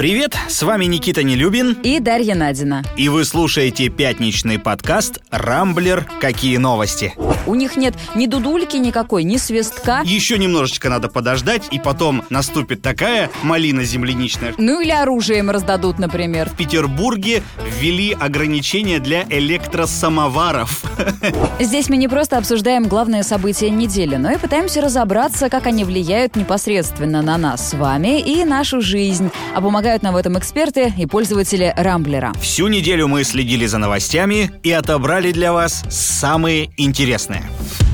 Привет, с вами Никита Нелюбин. И Дарья Надина. И вы слушаете пятничный подкаст «Рамблер. Какие новости?». У них нет ни дудульки никакой, ни свистка. Еще немножечко надо подождать, и потом наступит такая малина земляничная. Ну или оружие им раздадут, например. В Петербурге ввели ограничения для электросамоваров. Здесь мы не просто обсуждаем главные события недели, но и пытаемся разобраться, как они влияют непосредственно на нас с вами и нашу жизнь. А помогают нам в этом эксперты и пользователи Рамблера. Всю неделю мы следили за новостями и отобрали для вас самые интересные. ね。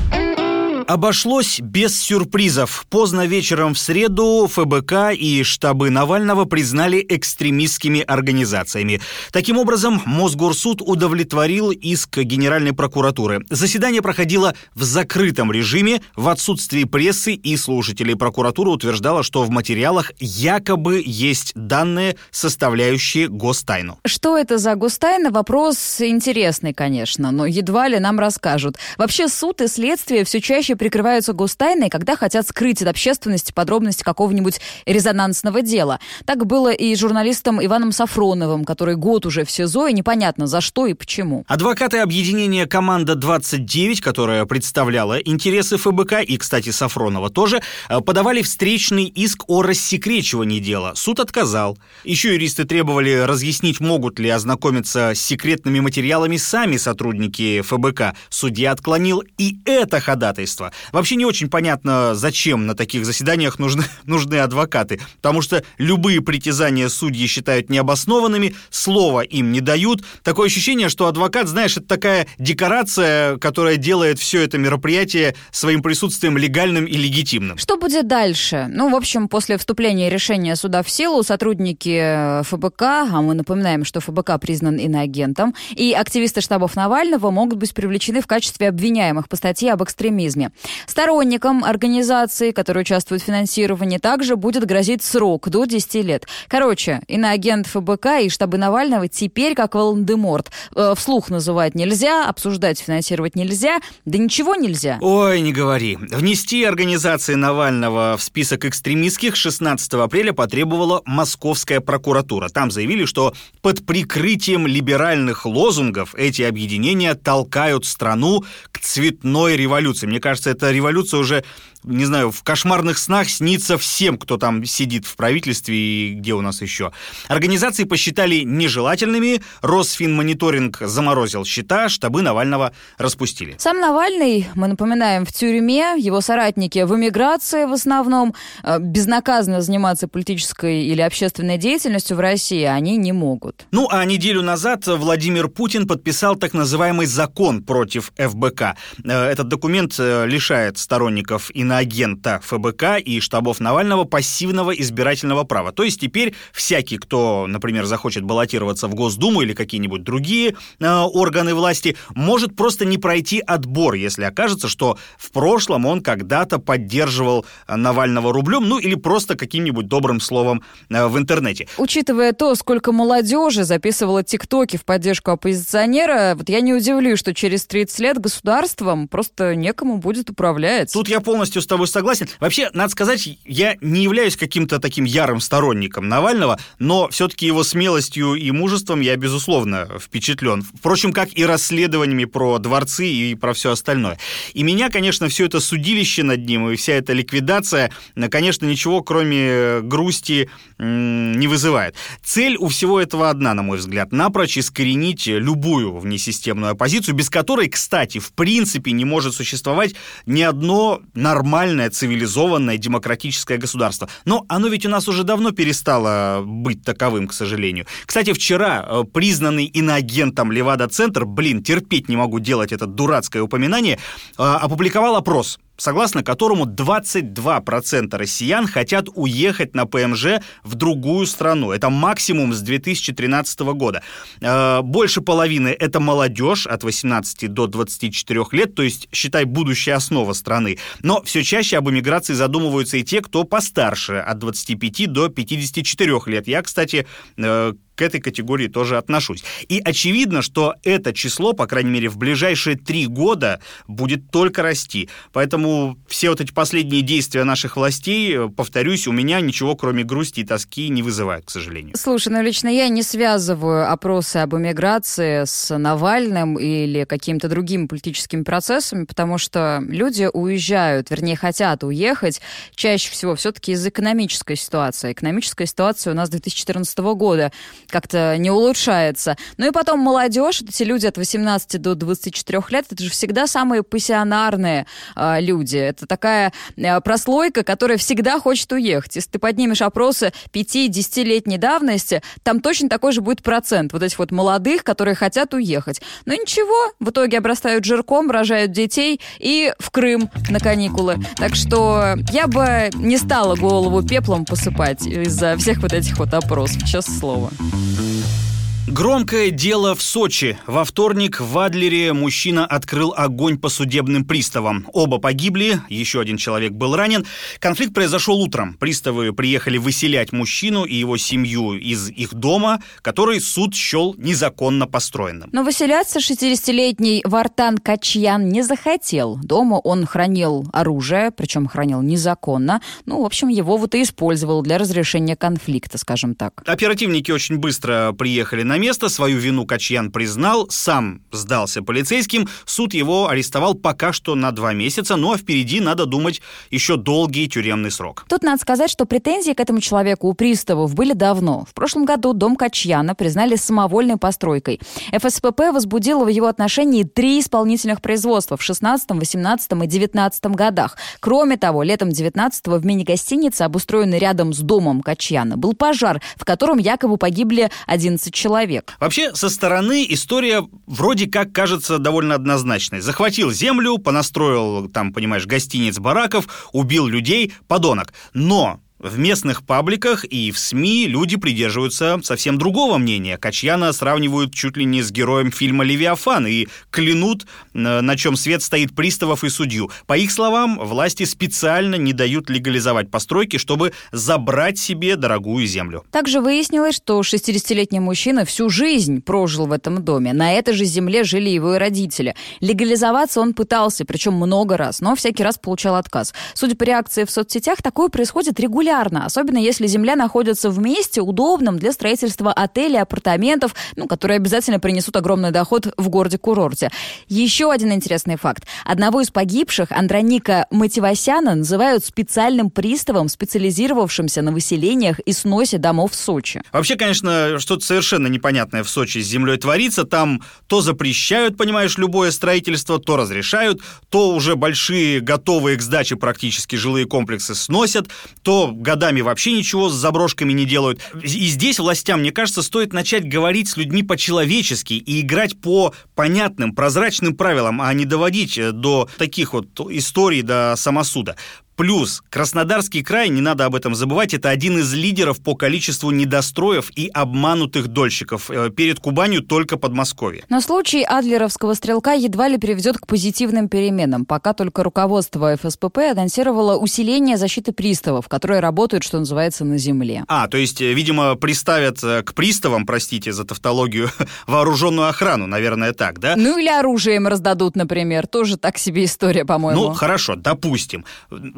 Обошлось без сюрпризов. Поздно вечером в среду ФБК и штабы Навального признали экстремистскими организациями. Таким образом, Мосгорсуд удовлетворил иск Генеральной прокуратуры. Заседание проходило в закрытом режиме, в отсутствии прессы и слушателей. Прокуратура утверждала, что в материалах якобы есть данные, составляющие гостайну. Что это за гостайна? Вопрос интересный, конечно, но едва ли нам расскажут. Вообще суд и следствие все чаще прикрываются гостайной, когда хотят скрыть от общественности подробности какого-нибудь резонансного дела. Так было и журналистом Иваном Сафроновым, который год уже в СИЗО, и непонятно за что и почему. Адвокаты объединения «Команда-29», которая представляла интересы ФБК, и, кстати, Сафронова тоже, э, подавали встречный иск о рассекречивании дела. Суд отказал. Еще юристы требовали разъяснить, могут ли ознакомиться с секретными материалами сами сотрудники ФБК. Судья отклонил и это ходатайство. Вообще не очень понятно, зачем на таких заседаниях нужны, нужны адвокаты, потому что любые притязания судьи считают необоснованными, слова им не дают. Такое ощущение, что адвокат, знаешь, это такая декорация, которая делает все это мероприятие своим присутствием легальным и легитимным. Что будет дальше? Ну, в общем, после вступления решения суда в силу сотрудники э, ФБК, а мы напоминаем, что ФБК признан иноагентом, и активисты штабов Навального могут быть привлечены в качестве обвиняемых по статье об экстремизме. Сторонникам организации, которые участвуют в финансировании, также будет грозить срок до 10 лет. Короче, иноагент ФБК и штабы Навального теперь как Волан-де-Морт. Э, вслух называть нельзя, обсуждать, финансировать нельзя, да ничего нельзя. Ой, не говори. Внести организации Навального в список экстремистских 16 апреля потребовала Московская прокуратура. Там заявили, что под прикрытием либеральных лозунгов эти объединения толкают страну к цветной революции. Мне кажется, эта революция уже не знаю, в кошмарных снах снится всем, кто там сидит в правительстве и где у нас еще. Организации посчитали нежелательными, Росфинмониторинг заморозил счета, штабы Навального распустили. Сам Навальный, мы напоминаем, в тюрьме, его соратники в эмиграции в основном, э, безнаказанно заниматься политической или общественной деятельностью в России они не могут. Ну, а неделю назад Владимир Путин подписал так называемый закон против ФБК. Э, этот документ э, лишает сторонников и иноагента ФБК и штабов Навального пассивного избирательного права. То есть теперь всякий, кто, например, захочет баллотироваться в Госдуму или какие-нибудь другие э, органы власти, может просто не пройти отбор, если окажется, что в прошлом он когда-то поддерживал Навального рублем, ну или просто каким-нибудь добрым словом э, в интернете. Учитывая то, сколько молодежи записывала тиктоки в поддержку оппозиционера, вот я не удивлюсь, что через 30 лет государством просто некому будет управлять. Тут я полностью полностью с тобой согласен. Вообще, надо сказать, я не являюсь каким-то таким ярым сторонником Навального, но все-таки его смелостью и мужеством я, безусловно, впечатлен. Впрочем, как и расследованиями про дворцы и про все остальное. И меня, конечно, все это судилище над ним и вся эта ликвидация, конечно, ничего, кроме грусти, не вызывает. Цель у всего этого одна, на мой взгляд, напрочь искоренить любую внесистемную оппозицию, без которой, кстати, в принципе не может существовать ни одно нормальное нормальное, цивилизованное, демократическое государство. Но оно ведь у нас уже давно перестало быть таковым, к сожалению. Кстати, вчера э, признанный иноагентом Левада-центр, блин, терпеть не могу делать это дурацкое упоминание, э, опубликовал опрос согласно которому 22% россиян хотят уехать на ПМЖ в другую страну. Это максимум с 2013 года. Э, больше половины – это молодежь от 18 до 24 лет, то есть, считай, будущая основа страны. Но все чаще об эмиграции задумываются и те, кто постарше, от 25 до 54 лет. Я, кстати, э, к этой категории тоже отношусь. И очевидно, что это число, по крайней мере, в ближайшие три года будет только расти. Поэтому все вот эти последние действия наших властей, повторюсь, у меня ничего, кроме грусти и тоски, не вызывают, к сожалению. Слушай, ну лично я не связываю опросы об эмиграции с Навальным или какими-то другими политическими процессами, потому что люди уезжают, вернее, хотят уехать чаще всего все-таки из экономической ситуации. Экономическая ситуация у нас 2014 года как-то не улучшается. Ну и потом молодежь, эти люди от 18 до 24 лет, это же всегда самые пассионарные э, люди. Это такая э, прослойка, которая всегда хочет уехать. Если ты поднимешь опросы 5-10-летней давности, там точно такой же будет процент вот этих вот молодых, которые хотят уехать. Но ничего, в итоге обрастают жирком, рожают детей и в Крым на каникулы. Так что я бы не стала голову пеплом посыпать из-за всех вот этих вот опросов, честное слово. Mm-hmm. Громкое дело в Сочи. Во вторник в Адлере мужчина открыл огонь по судебным приставам. Оба погибли, еще один человек был ранен. Конфликт произошел утром. Приставы приехали выселять мужчину и его семью из их дома, который суд счел незаконно построенным. Но выселяться 60-летний Вартан Качьян не захотел. Дома он хранил оружие, причем хранил незаконно. Ну, в общем, его вот и использовал для разрешения конфликта, скажем так. Оперативники очень быстро приехали на место, свою вину Качьян признал, сам сдался полицейским, суд его арестовал пока что на два месяца, ну а впереди, надо думать, еще долгий тюремный срок. Тут надо сказать, что претензии к этому человеку у приставов были давно. В прошлом году дом Качьяна признали самовольной постройкой. ФСПП возбудила в его отношении три исполнительных производства в 16, 18 и 19 годах. Кроме того, летом 19 в мини-гостинице, обустроенной рядом с домом Качьяна, был пожар, в котором якобы погибли 11 человек человек. Вообще, со стороны история вроде как кажется довольно однозначной. Захватил землю, понастроил там, понимаешь, гостиниц, бараков, убил людей, подонок. Но в местных пабликах и в СМИ люди придерживаются совсем другого мнения. Качьяна сравнивают чуть ли не с героем фильма «Левиафан» и клянут, э, на чем свет стоит приставов и судью. По их словам, власти специально не дают легализовать постройки, чтобы забрать себе дорогую землю. Также выяснилось, что 60-летний мужчина всю жизнь прожил в этом доме. На этой же земле жили его и родители. Легализоваться он пытался, причем много раз, но всякий раз получал отказ. Судя по реакции в соцсетях, такое происходит регулярно регулярно, особенно если земля находится в месте, удобном для строительства отелей, апартаментов, ну, которые обязательно принесут огромный доход в городе-курорте. Еще один интересный факт. Одного из погибших, Андроника Мативасяна, называют специальным приставом, специализировавшимся на выселениях и сносе домов в Сочи. Вообще, конечно, что-то совершенно непонятное в Сочи с землей творится. Там то запрещают, понимаешь, любое строительство, то разрешают, то уже большие, готовые к сдаче практически жилые комплексы сносят, то годами вообще ничего с заброшками не делают. И здесь властям, мне кажется, стоит начать говорить с людьми по-человечески и играть по понятным, прозрачным правилам, а не доводить э, до таких вот историй до самосуда. Плюс Краснодарский край, не надо об этом забывать, это один из лидеров по количеству недостроев и обманутых дольщиков. Э, перед Кубанью только Подмосковье. Но случай Адлеровского стрелка едва ли приведет к позитивным переменам. Пока только руководство ФСПП анонсировало усиление защиты приставов, которые работают, что называется, на земле. А, то есть, э, видимо, приставят э, к приставам, простите за тавтологию, вооруженную охрану, наверное, так, да? Ну или оружием раздадут, например. Тоже так себе история, по-моему. Ну, хорошо, допустим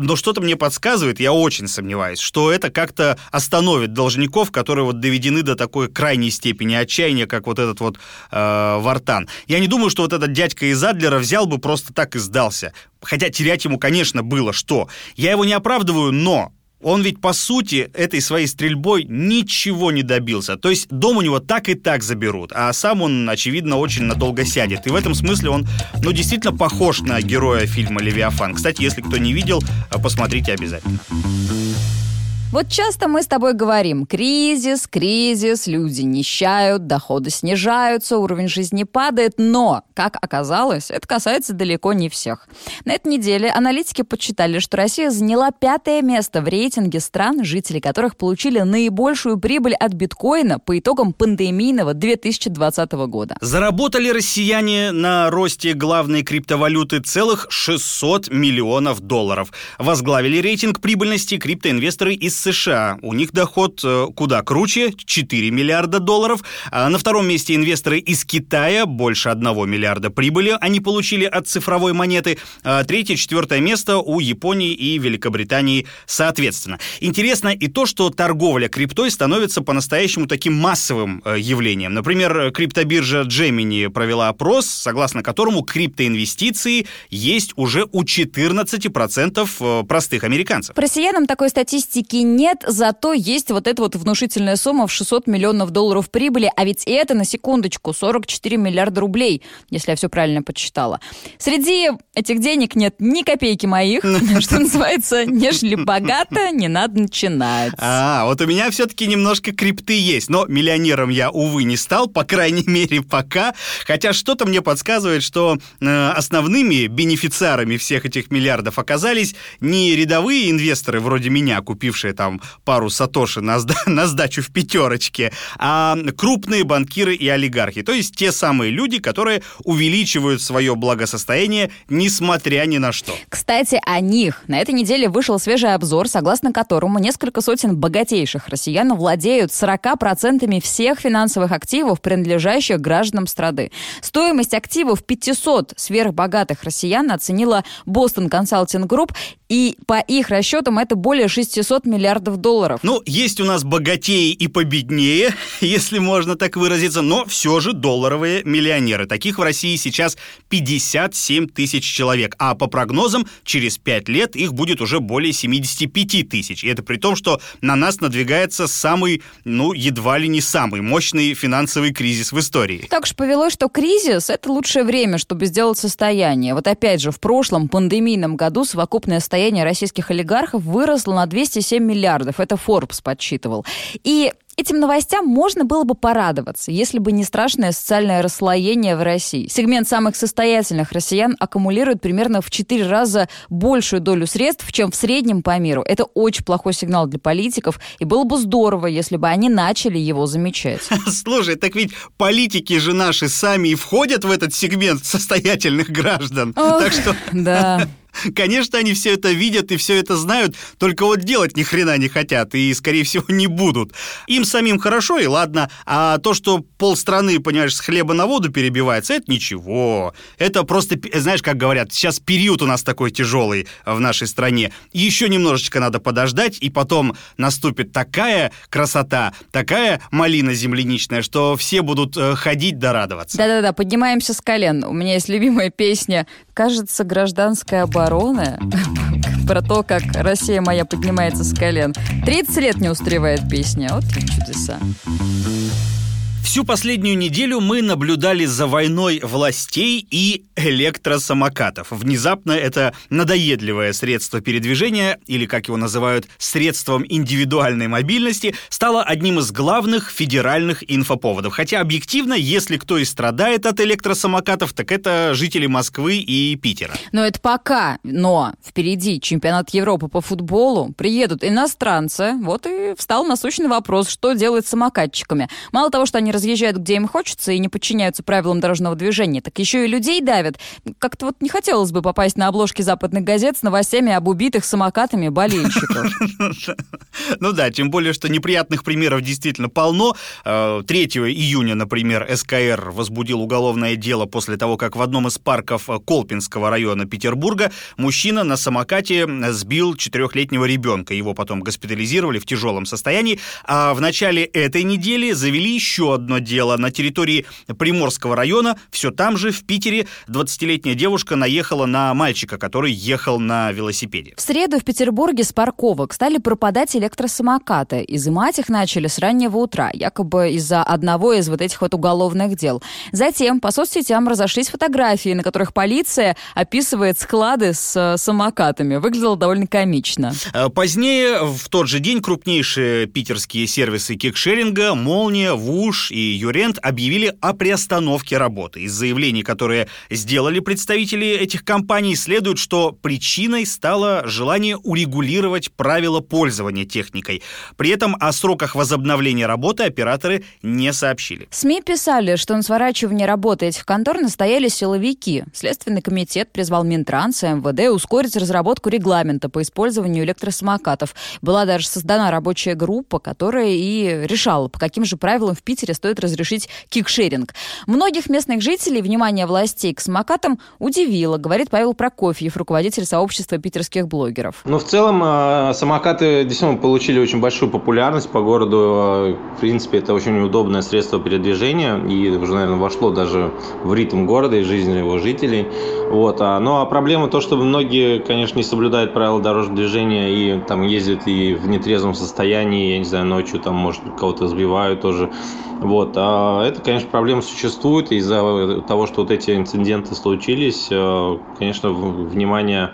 но что-то мне подсказывает, я очень сомневаюсь, что это как-то остановит должников, которые вот доведены до такой крайней степени отчаяния, как вот этот вот э, Вартан. Я не думаю, что вот этот дядька из Адлера взял бы просто так и сдался. Хотя терять ему, конечно, было что. Я его не оправдываю, но он ведь, по сути, этой своей стрельбой ничего не добился. То есть дом у него так и так заберут, а сам он, очевидно, очень надолго сядет. И в этом смысле он, ну, действительно похож на героя фильма «Левиафан». Кстати, если кто не видел, посмотрите обязательно. Вот часто мы с тобой говорим, кризис, кризис, люди нищают, доходы снижаются, уровень жизни падает, но, как оказалось, это касается далеко не всех. На этой неделе аналитики подсчитали, что Россия заняла пятое место в рейтинге стран, жители которых получили наибольшую прибыль от биткоина по итогам пандемийного 2020 года. Заработали россияне на росте главной криптовалюты целых 600 миллионов долларов. Возглавили рейтинг прибыльности криптоинвесторы из США. У них доход э, куда круче, 4 миллиарда долларов. А на втором месте инвесторы из Китая, больше 1 миллиарда прибыли они получили от цифровой монеты. А третье, четвертое место у Японии и Великобритании соответственно. Интересно и то, что торговля криптой становится по-настоящему таким массовым э, явлением. Например, криптобиржа Gemini провела опрос, согласно которому криптоинвестиции есть уже у 14% э, простых американцев. Россиянам такой статистики нет, зато есть вот эта вот внушительная сумма в 600 миллионов долларов прибыли, а ведь это, на секундочку, 44 миллиарда рублей, если я все правильно подсчитала. Среди этих денег нет ни копейки моих, что называется, нежели богато, не надо начинать. А, вот у меня все-таки немножко крипты есть, но миллионером я, увы, не стал, по крайней мере, пока. Хотя что-то мне подсказывает, что э, основными бенефициарами всех этих миллиардов оказались не рядовые инвесторы вроде меня, купившие там пару сатоши на, сда- на сдачу в пятерочке, а крупные банкиры и олигархи. То есть те самые люди, которые увеличивают свое благосостояние, несмотря ни на что. Кстати, о них. На этой неделе вышел свежий обзор, согласно которому несколько сотен богатейших россиян владеют 40% всех финансовых активов, принадлежащих гражданам страны. Стоимость активов 500 сверхбогатых россиян оценила Boston Consulting Group, и по их расчетам это более 600 миллиардов долларов. Ну, есть у нас богатеи и победнее, если можно так выразиться, но все же долларовые миллионеры. Таких в России сейчас 57 тысяч человек, а по прогнозам через 5 лет их будет уже более 75 тысяч. И это при том, что на нас надвигается самый, ну, едва ли не самый мощный финансовый кризис в истории. Так уж повелось, что кризис – это лучшее время, чтобы сделать состояние. Вот опять же, в прошлом пандемийном году совокупное состояние российских олигархов выросло на 207 миллиардов. Это Forbes подсчитывал. И Этим новостям можно было бы порадоваться, если бы не страшное социальное расслоение в России. Сегмент самых состоятельных россиян аккумулирует примерно в 4 раза большую долю средств, чем в среднем по миру. Это очень плохой сигнал для политиков, и было бы здорово, если бы они начали его замечать. Слушай, так ведь политики же наши сами и входят в этот сегмент состоятельных граждан. Ох, так что... Да. Конечно, они все это видят и все это знают, только вот делать ни хрена не хотят и, скорее всего, не будут. Им самим хорошо и ладно, а то, что полстраны, понимаешь, с хлеба на воду перебивается, это ничего. Это просто, знаешь, как говорят, сейчас период у нас такой тяжелый в нашей стране. Еще немножечко надо подождать, и потом наступит такая красота, такая малина земляничная, что все будут э, ходить да радоваться. Да-да-да, поднимаемся с колен. У меня есть любимая песня «Кажется, гражданская обороны про то, как Россия моя поднимается с колен. 30 лет не устаревает песня. Вот чудеса. Всю последнюю неделю мы наблюдали за войной властей и электросамокатов. Внезапно это надоедливое средство передвижения, или, как его называют, средством индивидуальной мобильности, стало одним из главных федеральных инфоповодов. Хотя, объективно, если кто и страдает от электросамокатов, так это жители Москвы и Питера. Но это пока. Но впереди чемпионат Европы по футболу. Приедут иностранцы. Вот и встал насущный вопрос, что делать с самокатчиками. Мало того, что они разъезжают, где им хочется, и не подчиняются правилам дорожного движения, так еще и людей давят. Как-то вот не хотелось бы попасть на обложки западных газет с новостями об убитых самокатами болельщиков. Ну да, тем более, что неприятных примеров действительно полно. 3 э, июня, например, СКР возбудил уголовное дело после того, как в одном из парков Колпинского района Петербурга мужчина на самокате сбил четырехлетнего ребенка. Его потом госпитализировали в тяжелом состоянии. А в начале этой недели завели еще одно дело на территории Приморского района. Все там же, в Питере, 20-летняя девушка наехала на мальчика, который ехал на велосипеде. В среду в Петербурге с парковок стали пропадать электросамокаты. Изымать их начали с раннего утра, якобы из-за одного из вот этих вот уголовных дел. Затем по соцсетям разошлись фотографии, на которых полиция описывает склады с э, самокатами. Выглядело довольно комично. Э, позднее, в тот же день, крупнейшие питерские сервисы кикшеринга «Молния», «Вуш», Bosch и Юрент объявили о приостановке работы. Из заявлений, которые сделали представители этих компаний, следует, что причиной стало желание урегулировать правила пользования техникой. При этом о сроках возобновления работы операторы не сообщили. СМИ писали, что на сворачивание работы этих контор настояли силовики. Следственный комитет призвал Минтранс и МВД ускорить разработку регламента по использованию электросамокатов. Была даже создана рабочая группа, которая и решала, по каким же правилам в Питере стоит разрешить кикшеринг. Многих местных жителей внимание властей к самокатам удивило, говорит Павел Прокофьев, руководитель сообщества питерских блогеров. Ну, в целом, э, самокаты действительно получили очень большую популярность по городу. Э, в принципе, это очень удобное средство передвижения и уже, наверное, вошло даже в ритм города и жизни его жителей. Вот. А, ну, а проблема то, что многие, конечно, не соблюдают правила дорожного движения и там ездят и в нетрезвом состоянии, я не знаю, ночью там, может, кого-то сбивают тоже. Вот. А это, конечно, проблема существует. Из-за того, что вот эти инциденты случились, э, конечно, внимание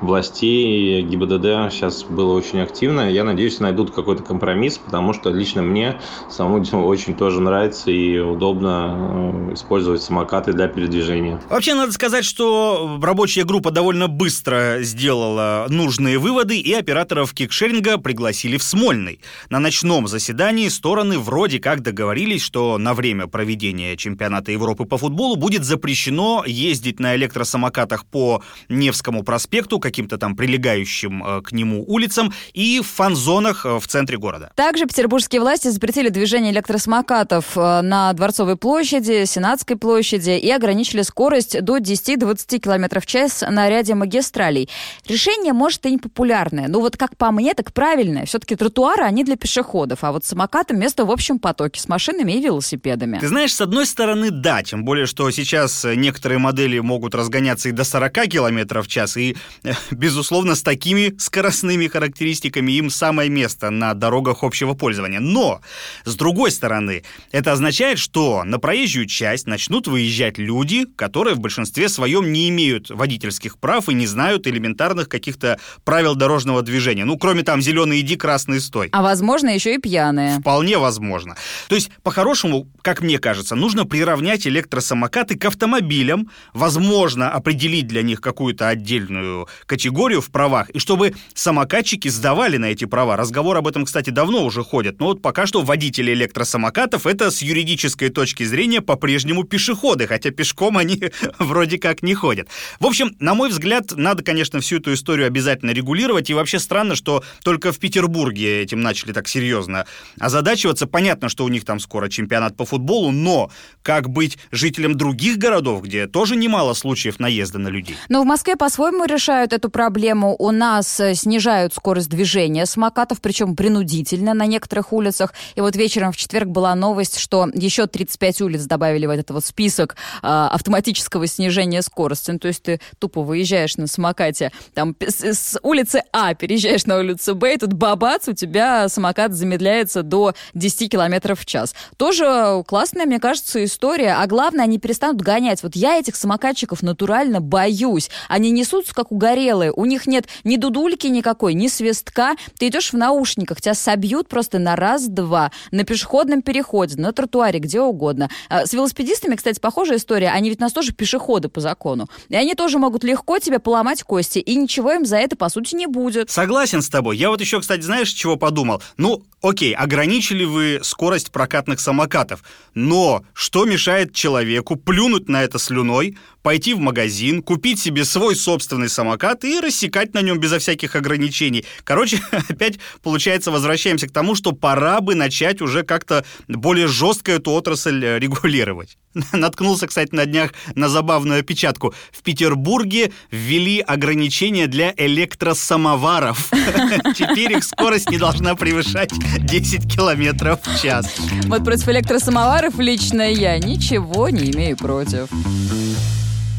властей ГИБДД сейчас было очень активно. Я надеюсь, найдут какой-то компромисс, потому что лично мне самому очень тоже нравится и удобно э, использовать самокаты для передвижения. Вообще, надо сказать, что рабочая группа довольно быстро сделала нужные выводы, и операторов кикшеринга пригласили в Смольный. На ночном заседании стороны вроде как договорились, что на время проведения чемпионата Европы по футболу будет запрещено ездить на электросамокатах по Невскому проспекту, каким-то там прилегающим э, к нему улицам и в фан-зонах э, в центре города. Также петербургские власти запретили движение электросамокатов э, на Дворцовой площади, Сенатской площади и ограничили скорость до 10-20 км в час на ряде магистралей. Решение, может, и не популярное, но вот как по мне, так правильное. Все-таки тротуары, они для пешеходов, а вот самокатам место в общем потоке с машинами и велосипедами. Ты знаешь, с одной стороны, да, тем более, что сейчас некоторые модели могут разгоняться и до 40 км в час, и, безусловно, с такими скоростными характеристиками им самое место на дорогах общего пользования. Но, с другой стороны, это означает, что на проезжую часть начнут выезжать люди, которые в большинстве своем не имеют водительских прав и не знают элементарных каких-то правил дорожного движения. Ну, кроме там зеленый иди, красный стой. А возможно, еще и пьяные. Вполне возможно. То есть, по-хорошему, как мне кажется, нужно приравнять электросамокаты к автомобилям, возможно, определить для них какую-то отдельную категорию в правах, и чтобы самокатчики сдавали на эти права. Разговор об этом, кстати, давно уже ходит, но вот пока что водители электросамокатов это с юридической точки зрения по-прежнему пешеходы, хотя пешком они вроде как не ходят. В общем, на мой взгляд, надо, конечно, всю эту историю обязательно регулировать, и вообще странно, что только в Петербурге этим начали так серьезно озадачиваться. Понятно, что у них там скоро чемпионат по футболу, но как быть жителям других городов, где тоже немало случаев наезда на людей? Но в Москве по-своему решают эту проблему. У нас э, снижают скорость движения самокатов, причем принудительно на некоторых улицах. И вот вечером в четверг была новость, что еще 35 улиц добавили в этот вот список э, автоматического снижения скорости. Ну, то есть ты тупо выезжаешь на самокате, там с, с улицы А переезжаешь на улицу Б, и тут бабац, у тебя самокат замедляется до 10 километров в час. Тоже классная, мне кажется, история. А главное, они перестанут гонять. Вот я этих самокатчиков натурально боюсь. Они несутся, как угорелые. У них нет ни дудульки никакой, ни свистка. Ты идешь в наушниках, тебя собьют просто на раз-два. На пешеходном переходе, на тротуаре, где угодно. А с велосипедистами, кстати, похожая история. Они ведь нас тоже пешеходы по закону. И они тоже могут легко тебе поломать кости. И ничего им за это, по сути, не будет. Согласен с тобой. Я вот еще, кстати, знаешь, чего подумал? Ну, окей, ограничили вы скорость прокатных самокатов, но что мешает человеку плюнуть на это слюной, пойти в магазин, купить себе свой собственный самокат и рассекать на нем безо всяких ограничений. Короче, опять, получается, возвращаемся к тому, что пора бы начать уже как-то более жестко эту отрасль э, регулировать. Наткнулся, кстати, на днях на забавную опечатку. В Петербурге ввели ограничения для электросамоваров. Теперь их скорость не должна превышать 10 километров в час. Вот против электросамоваров лично я ничего не имею против.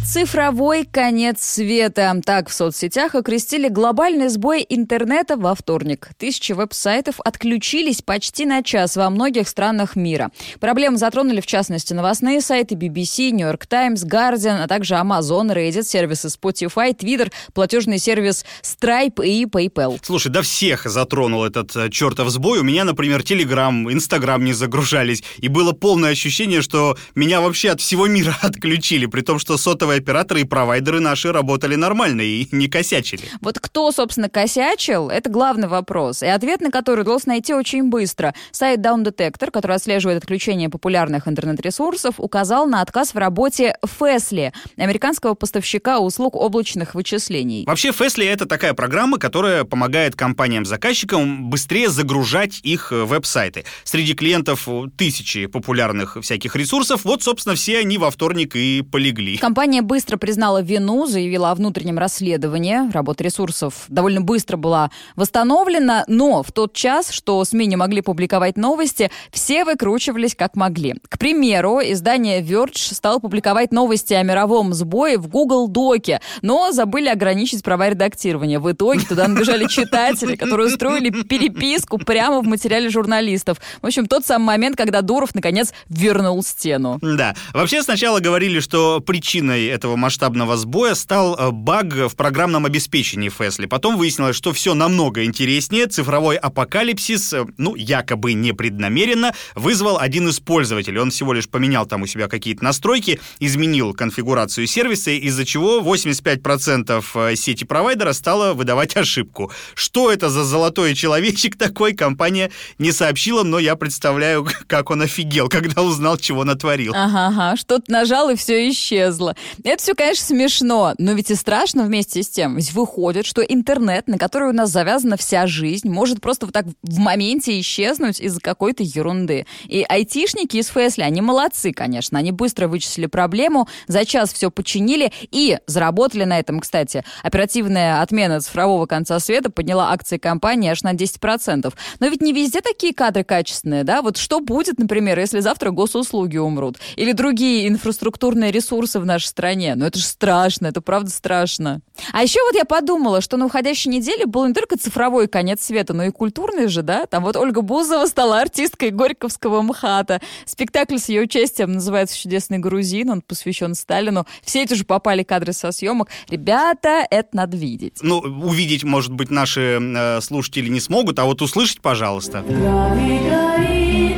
Цифровой конец света. Так в соцсетях окрестили глобальный сбой интернета во вторник. Тысячи веб-сайтов отключились почти на час во многих странах мира. Проблемы затронули в частности новостные сайты BBC, New York Times, Guardian, а также Amazon, Reddit, сервисы Spotify, Twitter, платежный сервис Stripe и PayPal. Слушай, да всех затронул этот э, чертов сбой. У меня, например, Telegram, Instagram не загружались. И было полное ощущение, что меня вообще от всего мира отключили, при том, что сотовые операторы и провайдеры наши работали нормально и не косячили. Вот кто, собственно, косячил, это главный вопрос. И ответ на который удалось найти очень быстро. Сайт Down Detector, который отслеживает отключение популярных интернет-ресурсов, указал на отказ в работе Fastly, американского поставщика услуг облачных вычислений. Вообще, Fastly — это такая программа, которая помогает компаниям-заказчикам быстрее загружать их э, веб-сайты. Среди клиентов тысячи популярных всяких ресурсов. Вот, собственно, все они во вторник и полегли. Компания быстро признала вину, заявила о внутреннем расследовании. Работа ресурсов довольно быстро была восстановлена, но в тот час, что СМИ не могли публиковать новости, все выкручивались как могли. К примеру, издание Verge стало публиковать новости о мировом сбое в Google Доке, но забыли ограничить права редактирования. В итоге туда набежали читатели, которые устроили переписку прямо в материале журналистов. В общем, тот самый момент, когда Дуров наконец вернул стену. Да. Вообще сначала говорили, что причиной этого масштабного сбоя стал э, баг в программном обеспечении Фесли. Потом выяснилось, что все намного интереснее. Цифровой апокалипсис, э, ну, якобы непреднамеренно, вызвал один из пользователей. Он всего лишь поменял там у себя какие-то настройки, изменил конфигурацию сервиса, из-за чего 85% э, сети провайдера стало выдавать ошибку. Что это за золотой человечек такой, компания не сообщила, но я представляю, как он офигел, когда узнал, чего натворил. Ага, ага, что-то нажал, и все исчезло. Это все, конечно, смешно, но ведь и страшно вместе с тем. Ведь выходит, что интернет, на который у нас завязана вся жизнь, может просто вот так в моменте исчезнуть из-за какой-то ерунды. И айтишники из Фесли, они молодцы, конечно. Они быстро вычислили проблему, за час все починили и заработали на этом, кстати. Оперативная отмена цифрового конца света подняла акции компании аж на 10%. Но ведь не везде такие кадры качественные, да? Вот что будет, например, если завтра госуслуги умрут? Или другие инфраструктурные ресурсы в нашей стране? Ну это же страшно, это правда страшно. А еще вот я подумала, что на уходящей неделе был не только цифровой конец света, но и культурный же, да? Там вот Ольга Бузова стала артисткой Горьковского МХАТа. Спектакль с ее участием называется «Чудесный грузин», он посвящен Сталину. Все эти же попали кадры со съемок. Ребята, это надо видеть. Ну, увидеть, может быть, наши э, слушатели не смогут, а вот услышать, пожалуйста. Гори, гори,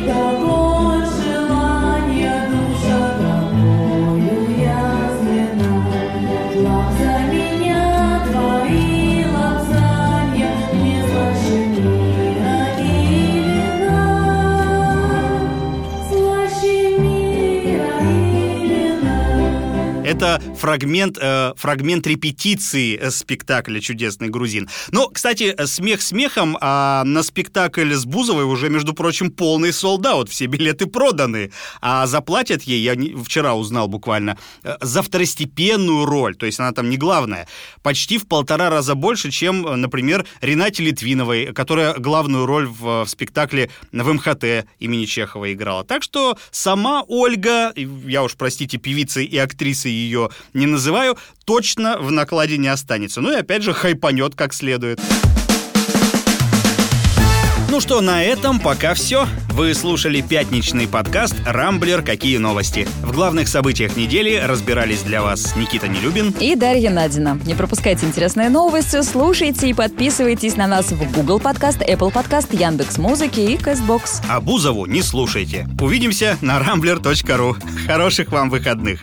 Это фрагмент, э, фрагмент репетиции э, спектакля «Чудесный грузин». Но, кстати, смех смехом, а на спектакль с Бузовой уже, между прочим, полный солдат. Все билеты проданы. А заплатят ей, я вчера узнал буквально, э, за второстепенную роль. То есть она там не главная. Почти в полтора раза больше, чем, например, Ренате Литвиновой, которая главную роль в, в спектакле в МХТ имени Чехова играла. Так что сама Ольга, я уж, простите, певица и актриса ее не называю, точно в накладе не останется. Ну и опять же хайпанет как следует. Ну что, на этом пока все. Вы слушали пятничный подкаст «Рамблер. Какие новости?». В главных событиях недели разбирались для вас Никита Нелюбин и Дарья Надина. Не пропускайте интересные новости, слушайте и подписывайтесь на нас в Google Подкаст, Apple Подкаст, Яндекс Музыки и Castbox. А Бузову не слушайте. Увидимся на rambler.ru. Хороших вам выходных.